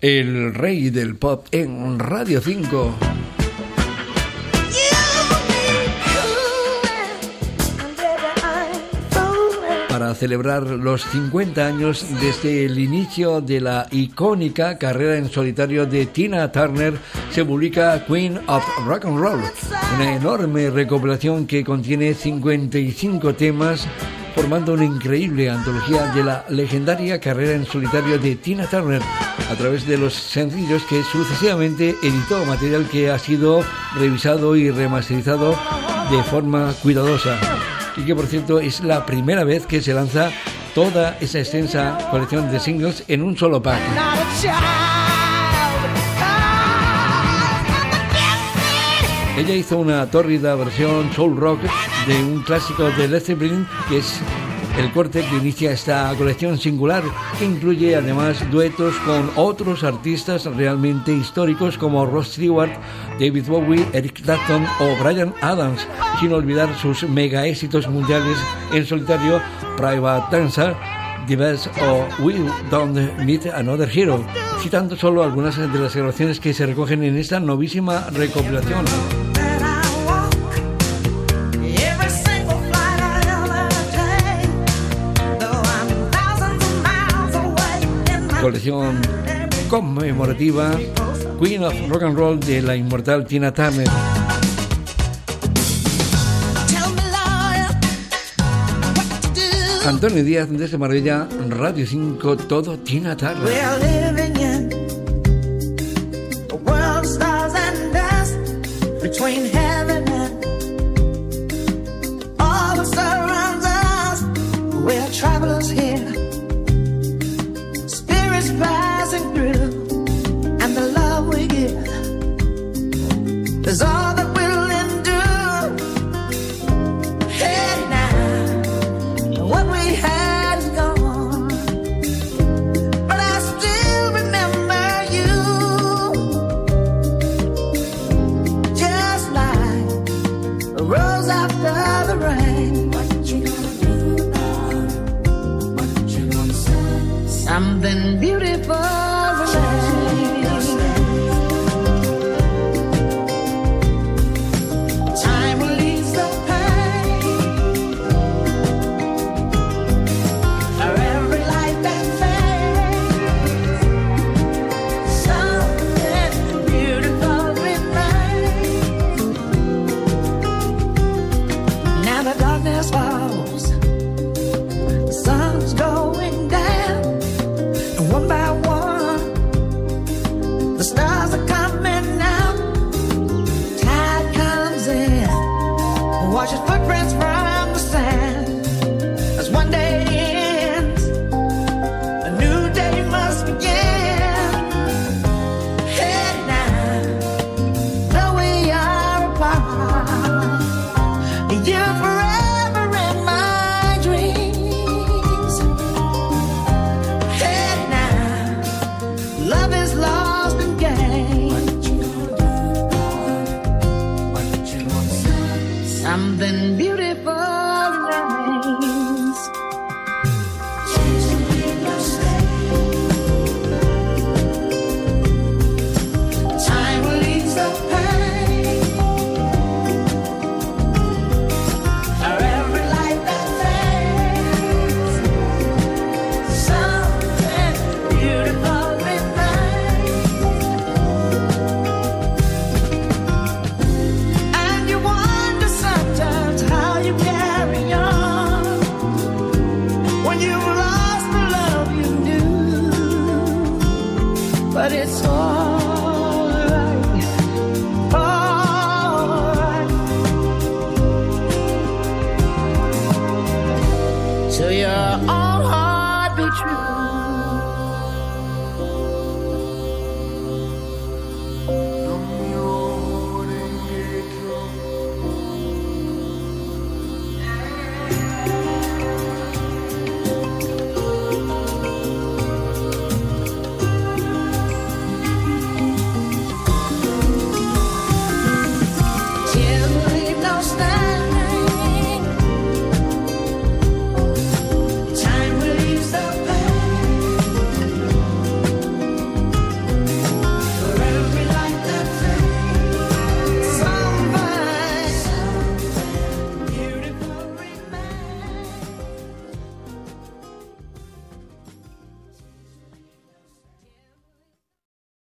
el rey del pop en Radio 5. Para celebrar los 50 años desde el inicio de la icónica carrera en solitario de Tina Turner, se publica Queen of Rock and Roll, una enorme recopilación que contiene 55 temas formando una increíble antología de la legendaria carrera en solitario de Tina Turner a través de los sencillos que sucesivamente editó, material que ha sido revisado y remasterizado de forma cuidadosa y que por cierto es la primera vez que se lanza toda esa extensa colección de singles en un solo pack. Ella hizo una tórrida versión soul rock de un clásico de Led Zeppelin que es el corte que inicia esta colección singular que incluye además duetos con otros artistas realmente históricos como Ross Stewart, David Bowie, Eric Clapton o Brian Adams, sin olvidar sus mega éxitos mundiales en solitario Private Dancer, Best o We Don't Need Another Hero, citando solo algunas de las grabaciones que se recogen en esta novísima recopilación. Colección conmemorativa Queen of Rock and Roll de la inmortal Tina Turner. Antonio Díaz desde Marbella, Radio 5, todo Tina Turner. beautiful. then be 去